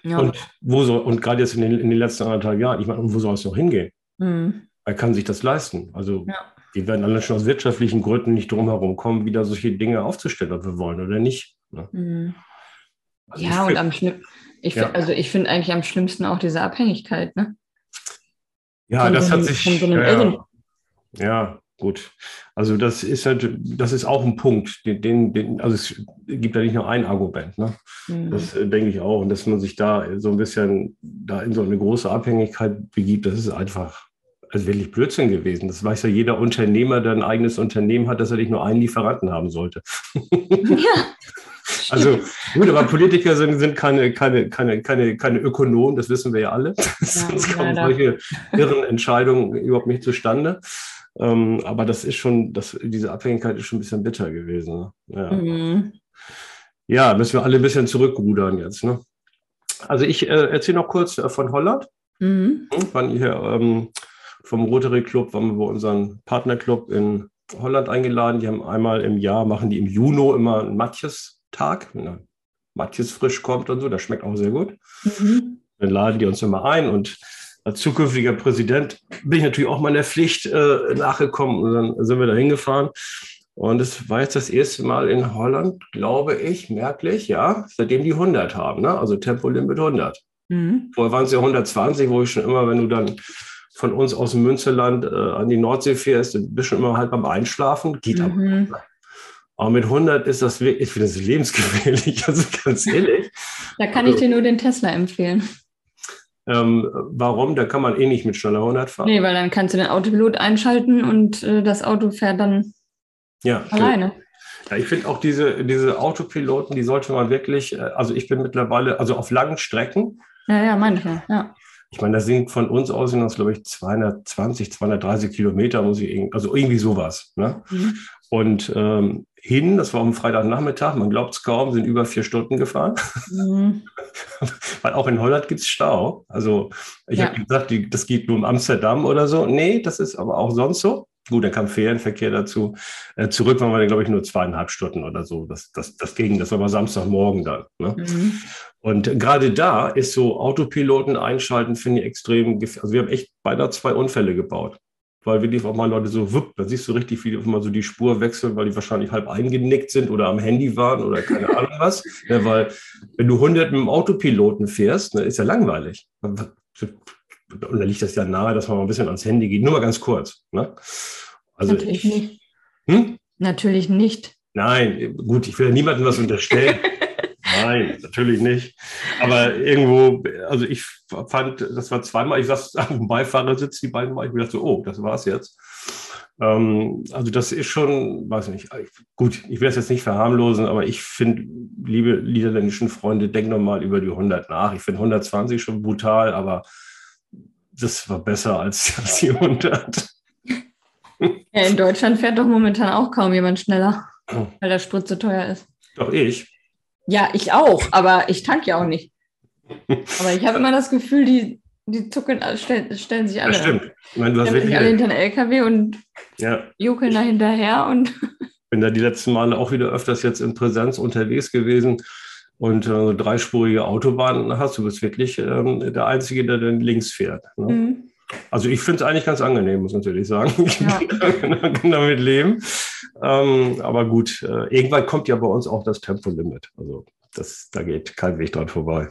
Ja. Und wo soll, und gerade jetzt in den, in den letzten anderthalb Jahren, ich meine, wo soll es noch hingehen? Mhm. Wer kann sich das leisten? Also ja. die werden alle schon aus wirtschaftlichen Gründen nicht drum herum kommen, wieder solche Dinge aufzustellen, ob wir wollen oder nicht. Ne? Mhm. Also ja, und am schlimmsten, ja. also ich finde eigentlich am schlimmsten auch diese Abhängigkeit, ne? Ja, von das so hat sich. So ja, ja, gut. Also das ist halt, das ist auch ein Punkt, den, den, den also es gibt ja nicht nur ein Argument, ne? Mhm. Das äh, denke ich auch. Und dass man sich da so ein bisschen da in so eine große Abhängigkeit begibt, das ist einfach also wirklich Blödsinn gewesen. Das weiß ja jeder Unternehmer, der ein eigenes Unternehmen hat, dass er nicht nur einen Lieferanten haben sollte. Ja. [laughs] Also gut, aber Politiker sind, sind keine, keine, keine, keine, keine Ökonomen, das wissen wir ja alle. [laughs] Ja, Sonst kommen solche irren Entscheidungen überhaupt nicht zustande. Ähm, aber das ist schon, das, diese Abhängigkeit ist schon ein bisschen bitter gewesen. Ne? Ja. Mhm. ja, müssen wir alle ein bisschen zurückrudern jetzt. Ne? Also ich äh, erzähle noch kurz äh, von Holland. Mhm. Wann hier ähm, vom Rotary Club waren wir bei unserem Partnerclub in Holland eingeladen. Die haben einmal im Jahr, machen die im Juni immer ein Matjes Tag, wenn Matthias frisch kommt und so, das schmeckt auch sehr gut. Mhm. Dann laden die uns immer ein und als zukünftiger Präsident bin ich natürlich auch meiner Pflicht äh, nachgekommen und dann sind wir da hingefahren. Und es war jetzt das erste Mal in Holland, glaube ich, merklich, ja, seitdem die 100 haben, ne? also Tempolimit 100. Mhm. Vorher waren es ja 120, wo ich schon immer, wenn du dann von uns aus dem Münsterland äh, an die Nordsee fährst, bist du schon immer halb beim Einschlafen, geht mhm. aber. Aber mit 100 ist das wirklich, ich finde das lebensgefährlich, [laughs] also ganz ehrlich. Da kann ich also dir nur den Tesla empfehlen. Ähm, warum? Da kann man eh nicht mit schneller 100 fahren. Nee, weil dann kannst du den Autopilot einschalten und äh, das Auto fährt dann ja, alleine. Ja, ich finde auch diese, diese Autopiloten, die sollte man wirklich, äh, also ich bin mittlerweile, also auf langen Strecken. Ja, ja, manche, ja. Ich meine, das sind von uns aus sind das, glaube ich, 220, 230 Kilometer, muss ich, also irgendwie sowas. Ne? Mhm. Und ähm, hin, das war am Freitagnachmittag, man glaubt es kaum, sind über vier Stunden gefahren. Mhm. [laughs] Weil auch in Holland gibt es Stau. Also ich ja. habe gesagt, die, das geht nur in Amsterdam oder so. Nee, das ist aber auch sonst so. Gut, dann kam Ferienverkehr dazu. Äh, zurück waren wir dann, glaube ich, nur zweieinhalb Stunden oder so. Das, das, das ging, das war aber Samstagmorgen dann. Ne? Mhm. Und gerade da ist so Autopiloten einschalten, finde ich extrem gefährlich. Also wir haben echt beinahe zwei Unfälle gebaut weil wirklich auch mal Leute so, wupp, da siehst du richtig, wie die mal so die Spur wechseln, weil die wahrscheinlich halb eingenickt sind oder am Handy waren oder keine Ahnung was. Ja, weil wenn du 100 mit dem Autopiloten fährst, ne, ist ja langweilig. Und da liegt das ja nahe, dass man mal ein bisschen ans Handy geht. Nur mal ganz kurz. Ne? Also Natürlich ich, nicht. Hm? Natürlich nicht. Nein, gut, ich will ja niemandem was unterstellen. [laughs] Nein, natürlich nicht. Aber irgendwo, also ich fand, das war zweimal, ich saß auf dem Beifahrersitz die beiden Mal, ich dachte so, oh, das war's jetzt. Ähm, also das ist schon, weiß nicht, gut, ich will es jetzt nicht verharmlosen, aber ich finde, liebe niederländischen Freunde, denkt nochmal über die 100 nach. Ich finde 120 schon brutal, aber das war besser als, [laughs] als die 100. Ja, in Deutschland fährt doch momentan auch kaum jemand schneller, [clears throat] weil der Sprit so teuer ist. Doch ich. Ja, ich auch, aber ich tank ja auch nicht. Aber ich habe immer das Gefühl, die, die zucken, stellen, stellen sich alle. Das stimmt. Ich meine, du hast wirklich alle hinter den LKW und ja. juckeln da hinterher und. [laughs] Bin da die letzten Male auch wieder öfters jetzt in Präsenz unterwegs gewesen und äh, dreispurige Autobahnen hast. Du bist wirklich ähm, der Einzige, der dann links fährt. Ne? Mhm. Also ich finde es eigentlich ganz angenehm, muss ich natürlich sagen. Ja. [laughs] Ich kann damit leben. Ähm, aber gut, äh, irgendwann kommt ja bei uns auch das Tempolimit. Also das, da geht kein Weg dran vorbei.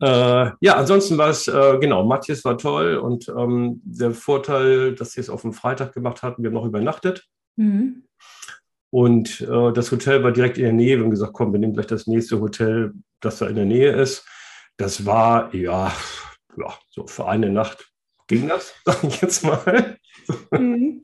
Äh, ja, ansonsten war es, äh, genau, Matthias war toll und ähm, der Vorteil, dass sie es auf dem Freitag gemacht hatten, wir haben noch übernachtet. Mhm. Und äh, das Hotel war direkt in der Nähe. Wir haben gesagt, komm, wir nehmen gleich das nächste Hotel, das da in der Nähe ist. Das war, ja, ja, so für eine Nacht ging das, [laughs] sage ich jetzt mal. Mhm.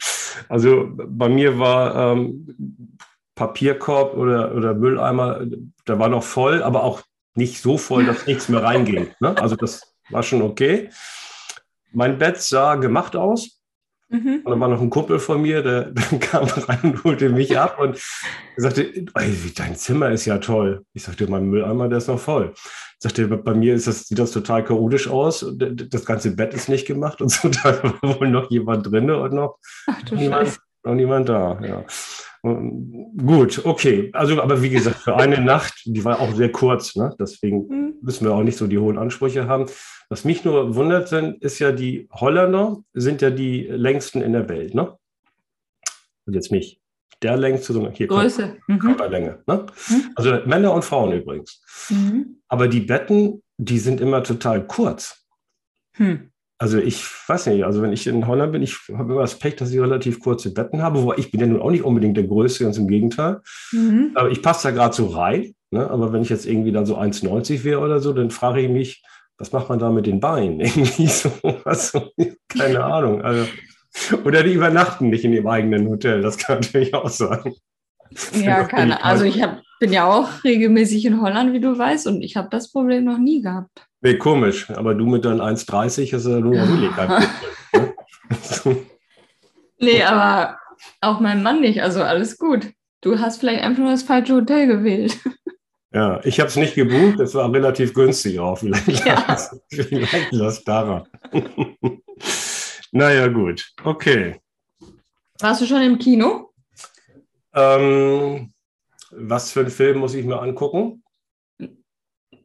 Also bei mir war ähm, Papierkorb oder, oder Mülleimer, der war noch voll, aber auch nicht so voll, dass nichts mehr reinging. Ne? Also das war schon okay. Mein Bett sah gemacht aus. Mhm. Und dann war noch ein Kumpel von mir, der, [laughs] der kam rein und holte mich ab und sagte, dein Zimmer ist ja toll. Ich sagte, mein Mülleimer, der ist noch voll. Ich sagte, bei mir ist das, sieht das total chaotisch aus. Das ganze Bett ist nicht gemacht und [laughs] so, da war wohl noch jemand drin und noch, Ach, niemand, noch niemand da. Ja. Gut, okay. Also, aber wie gesagt, für eine Nacht, die war auch sehr kurz, ne? deswegen mhm. müssen wir auch nicht so die hohen Ansprüche haben. Was mich nur wundert, sind, ist ja, die Holländer sind ja die längsten in der Welt, ne? Und jetzt nicht der längste, sondern hier Größe. Mhm. Körperlänge. Ne? Mhm. Also Männer und Frauen übrigens. Mhm. Aber die Betten, die sind immer total kurz. Hm. Also ich weiß nicht, also wenn ich in Holland bin, ich habe immer das Pech, dass ich relativ kurze Betten habe, wo ich bin ja nun auch nicht unbedingt der Größte, ganz im Gegenteil. Mhm. Aber ich passe da gerade so rein. Ne? Aber wenn ich jetzt irgendwie dann so 1,90 wäre oder so, dann frage ich mich, was macht man da mit den Beinen? [laughs] Irgendwie so, also, keine [laughs] Ahnung. Also, oder die übernachten nicht in ihrem eigenen Hotel, das kann natürlich auch sein. Ja, keine Also ich hab, bin ja auch regelmäßig in Holland, wie du weißt, und ich habe das Problem noch nie gehabt. Nee, komisch. Aber du mit deinen 1,30 ist ja nur noch Willi kein Problem. nee, aber auch mein Mann nicht. Also alles gut. Du hast vielleicht einfach nur das falsche Hotel gewählt. [laughs] Ja, ich habe es nicht gebucht. Es war relativ günstig auch. Vielleicht, ja. [laughs] vielleicht das daran. [laughs] naja, gut. Okay. Warst du schon im Kino? Ähm, was für einen Film muss ich mir angucken?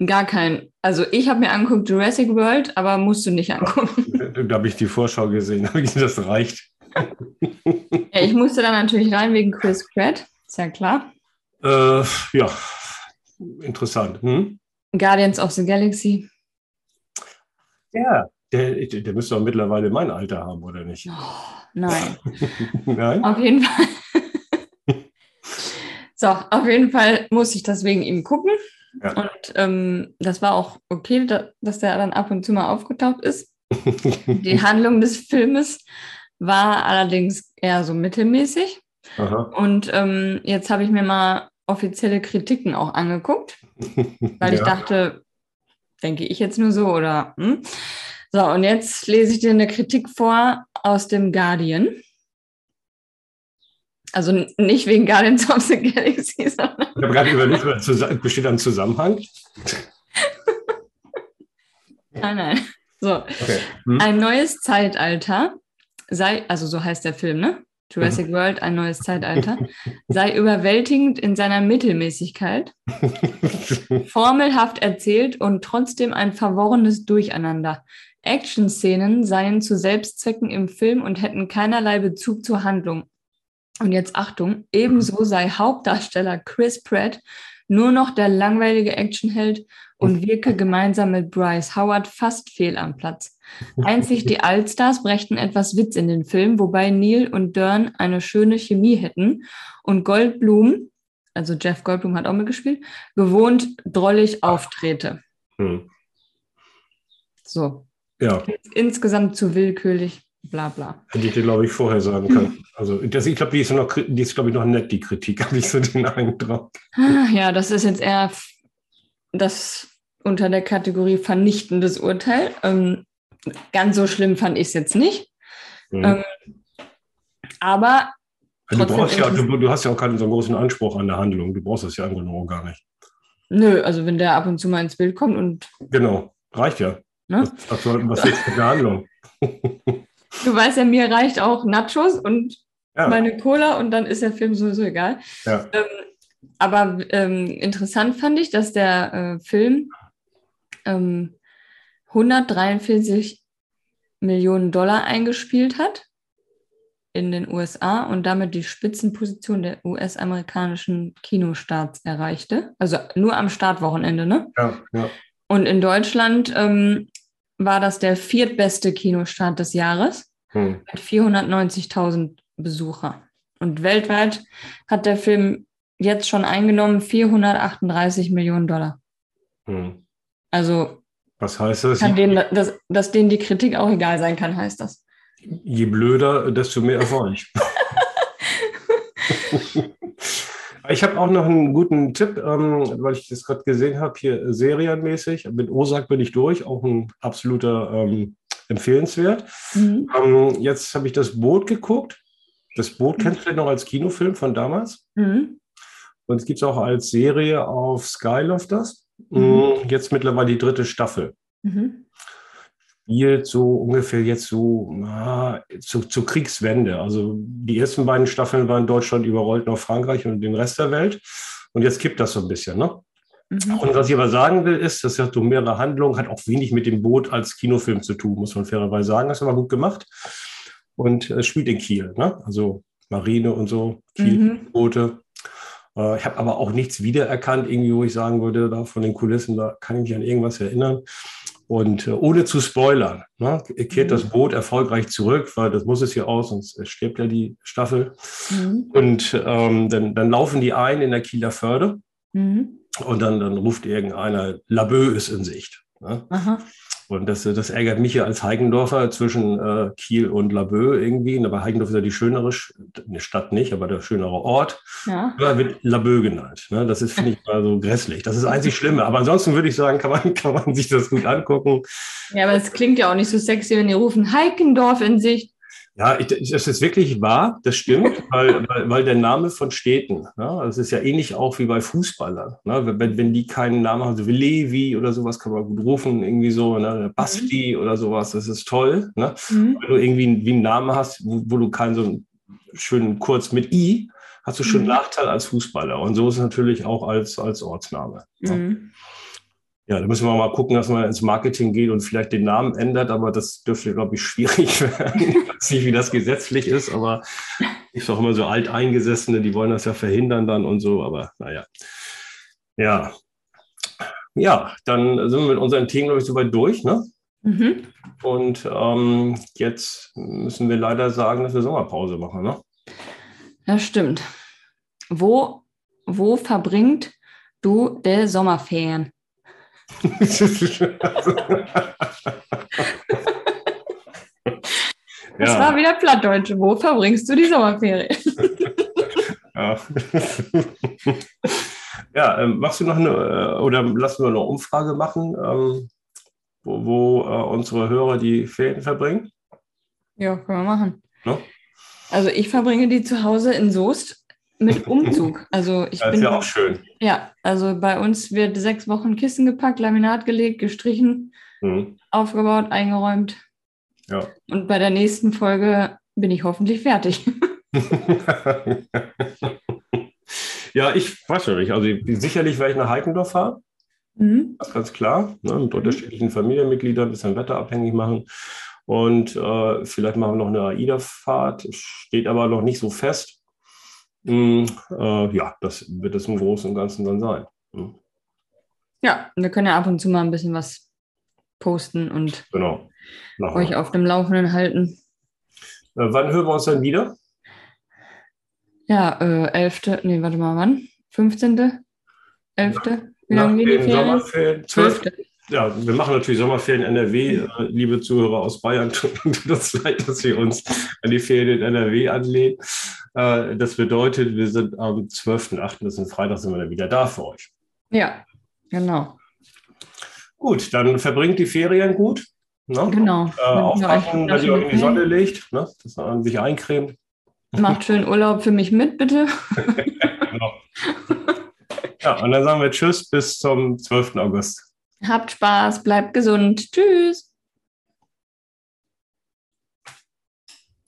Gar kein. Also ich habe mir angeguckt Jurassic World, aber musst du nicht angucken. [laughs] Da habe ich die Vorschau gesehen, [laughs] das reicht. ja, ich musste da natürlich rein wegen Chris Pratt, ist ja klar. Äh, ja, interessant. Hm? Guardians of the Galaxy. Ja, der, der müsste doch mittlerweile mein Alter haben, oder nicht? Oh, nein. [laughs] nein. Auf jeden Fall. So, auf jeden Fall muss ich das wegen ihm gucken. Ja. Und ähm, das war auch okay, da, dass der dann ab und zu mal aufgetaucht ist. [laughs] Die Handlung des Filmes war allerdings eher so mittelmäßig. Aha. Und ähm, jetzt habe ich mir mal offizielle Kritiken auch angeguckt, [laughs] weil ja. ich dachte, denke ich jetzt nur so oder hm? so und jetzt lese ich dir eine Kritik vor aus dem Guardian. Also nicht wegen Guardians of the Galaxy, [laughs] sondern. Ich habe gerade überlegt, besteht da ein Zusammenhang? [laughs] nein, nein. So. Okay. Hm. Ein neues Zeitalter sei, also so heißt der Film, ne? Jurassic mhm. World, ein neues Zeitalter, sei überwältigend in seiner Mittelmäßigkeit, [laughs] formelhaft erzählt und trotzdem ein verworrenes Durcheinander. Action-Szenen seien zu Selbstzwecken im Film und hätten keinerlei Bezug zur Handlung. Und jetzt Achtung, ebenso sei Hauptdarsteller Chris Pratt nur noch der langweilige Actionheld und wirke gemeinsam mit Bryce Howard fast fehl am Platz. Einzig die Allstars brächten etwas Witz in den Film, wobei Neil und Dern eine schöne Chemie hätten und Goldblum, also Jeff Goldblum hat auch mitgespielt, gewohnt drollig auftrete. Hm. So. Ja. Insgesamt zu willkürlich bla bla. Hätte ich dir, glaube ich, vorher sagen können. Also das, ich glaube, die ist, noch, die ist, glaube ich, noch nett, die Kritik, [laughs] habe ich so den Eindruck. Ah, ja, das ist jetzt eher das unter der Kategorie vernichtendes Urteil. Ähm, ganz so schlimm fand ich es jetzt nicht. Mhm. Ähm, aber du, brauchst ja, du, du, hast ja auch keinen so großen Anspruch an der Handlung. Du brauchst das ja einfach nur gar nicht. Nö, also wenn der ab und zu mal ins Bild kommt und. Genau, reicht ja. Ne? Was, was, was ist mit der Handlung? [laughs] Du weißt ja, mir reicht auch Nachos und ja. meine Cola und dann ist der Film sowieso egal. Ja. Ähm, aber ähm, interessant fand ich, dass der äh, Film ähm, 143 Millionen Dollar eingespielt hat in den USA und damit die Spitzenposition der US-amerikanischen Kinostarts erreichte. Also nur am Startwochenende, ne? Ja, ja. Und in Deutschland ähm, war das der viertbeste Kinostart des Jahres hm. mit 490.000 Besucher. Und weltweit hat der Film jetzt schon eingenommen 438 Millionen Dollar. Hm. Also was heißt das? Denen, dass, dass denen die Kritik auch egal sein kann, heißt das. Je blöder, desto mehr Erfolg. [laughs] [laughs] Ich habe auch noch einen guten Tipp, ähm, weil ich das gerade gesehen habe, hier serienmäßig. Mit Osak bin ich durch, auch ein absoluter ähm, empfehlenswert. Mhm. Ähm, jetzt habe ich das Boot geguckt. Das Boot mhm. kennst du vielleicht noch als Kinofilm von damals. Mhm. Und es gibt es auch als Serie auf Sky läuft das. Mhm. Mm, jetzt mittlerweile die dritte Staffel. Mhm. Spielt so ungefähr jetzt so na, zu, zur Kriegswende. Also die ersten beiden Staffeln waren Deutschland überrollt nach Frankreich und den Rest der Welt. Und jetzt kippt das so ein bisschen. Ne? Mhm. Und was ich aber sagen will, ist, das hat so mehrere Handlungen, hat auch wenig mit dem Boot als Kinofilm zu tun, muss man fairerweise sagen. Das ist aber gut gemacht. Und es spielt in Kiel, ne? also Marine und so, Kiel-Boote. Mhm. Äh, ich habe aber auch nichts wiedererkannt, irgendwie, wo ich sagen würde, da von den Kulissen, da kann ich mich an irgendwas erinnern. Und äh, ohne zu spoilern, ne, kehrt das mhm. Boot erfolgreich zurück, weil das muss es ja aus, sonst stirbt ja die Staffel. Mhm. Und ähm, dann, dann laufen die ein in der Kieler Förde mhm. und dann, dann ruft irgendeiner, Labö ist in Sicht. Ne? Und das, das ärgert mich ja als Heigendorfer zwischen äh, Kiel und Laboe irgendwie. Aber Heigendorf ist ja die schönere eine Stadt nicht, aber der schönere Ort. Ja. Da wird Laboe genannt. Ne? Das ist, finde ich, mal so grässlich. Das ist das einzig Schlimme. Aber ansonsten würde ich sagen, kann man, [laughs] kann man sich das gut angucken. Ja, aber es klingt ja auch nicht so sexy, wenn die rufen Heikendorf in Sicht. Ja, ich, das ist wirklich wahr, das stimmt, [laughs] weil, weil, weil der Name von Städten, ne, das ist ja ähnlich auch wie bei Fußballern. Ne, wenn, wenn die keinen Namen haben, so wie Levi oder sowas, kann man gut rufen, irgendwie so, ne, Basti mhm. oder sowas, das ist toll. Ne? Mhm. Wenn du irgendwie wie einen Namen hast, wo, wo du keinen so einen schönen kurz mit I, hast du schon einen mhm. Nachteil als Fußballer. Und so ist es natürlich auch als, als Ortsname. Ne? Ja, da müssen wir mal gucken, dass man ins Marketing geht und vielleicht den Namen ändert, aber das dürfte, glaube ich, schwierig [laughs] werden. ich weiß nicht, wie das gesetzlich ist, aber ist auch immer so Alteingesessene, die wollen das ja verhindern dann und so, aber naja. Ja. Ja, dann sind wir mit unseren Themen, glaube ich, soweit durch, ne? Mhm. Und ähm, jetzt müssen wir leider sagen, dass wir Sommerpause machen, ne? Ja, stimmt. Wo, wo verbringt du der Sommerferien? [laughs] Das ja. war wieder Plattdeutsch. Wo verbringst du die Sommerferien? [laughs] ja, ja ähm, machst du noch eine, äh, oder lassen wir eine Umfrage machen, ähm, wo, wo äh, unsere Hörer die Ferien verbringen? Ja, können wir machen. No? Also ich verbringe die zu Hause in Soest mit [laughs] Umzug. Also ich das bin ist ja auch schön. Ja, also bei uns wird sechs Wochen Kissen gepackt, Laminat gelegt, gestrichen, mhm. aufgebaut, eingeräumt. Ja. Und bei der nächsten Folge bin ich hoffentlich fertig. [laughs] ja, ich weiß ja nicht. Also sicherlich werde ich nach Heikendorf fahren. Mhm. Ganz klar. Ne, mit mhm. unterschiedlichen Familienmitgliedern ein bisschen wetterabhängig machen. Und äh, vielleicht machen wir noch eine AIDA-Fahrt. Steht aber noch nicht so fest. Mm, äh, ja, das wird es im Großen und Ganzen dann sein. Hm. Ja, wir können ja ab und zu mal ein bisschen was posten und genau. euch auf dem Laufenden halten. Äh, wann hören wir uns dann wieder? Ja, äh, 11. Nee, warte mal, wann? 15. 11. Wie lange gehen die Ferien? 12 ja, wir machen natürlich Sommerferien in NRW. Äh, liebe Zuhörer aus Bayern, [laughs] tut uns leid, dass wir uns an die Ferien in NRW anlehnen. Äh, das bedeutet, wir sind am 12.8., das ist ein Freitag, sind wir dann wieder da für euch. Ja, genau. Gut, dann verbringt die Ferien gut. Ne? Genau. Äh, aufpassen, wenn ihr euch in die Sonne legt, ne? dass man sich eincremt. Macht schön Urlaub für mich mit, bitte. [laughs] genau. Ja, und dann sagen wir Tschüss bis zum 12. August. Habt Spaß, bleibt gesund. Tschüss.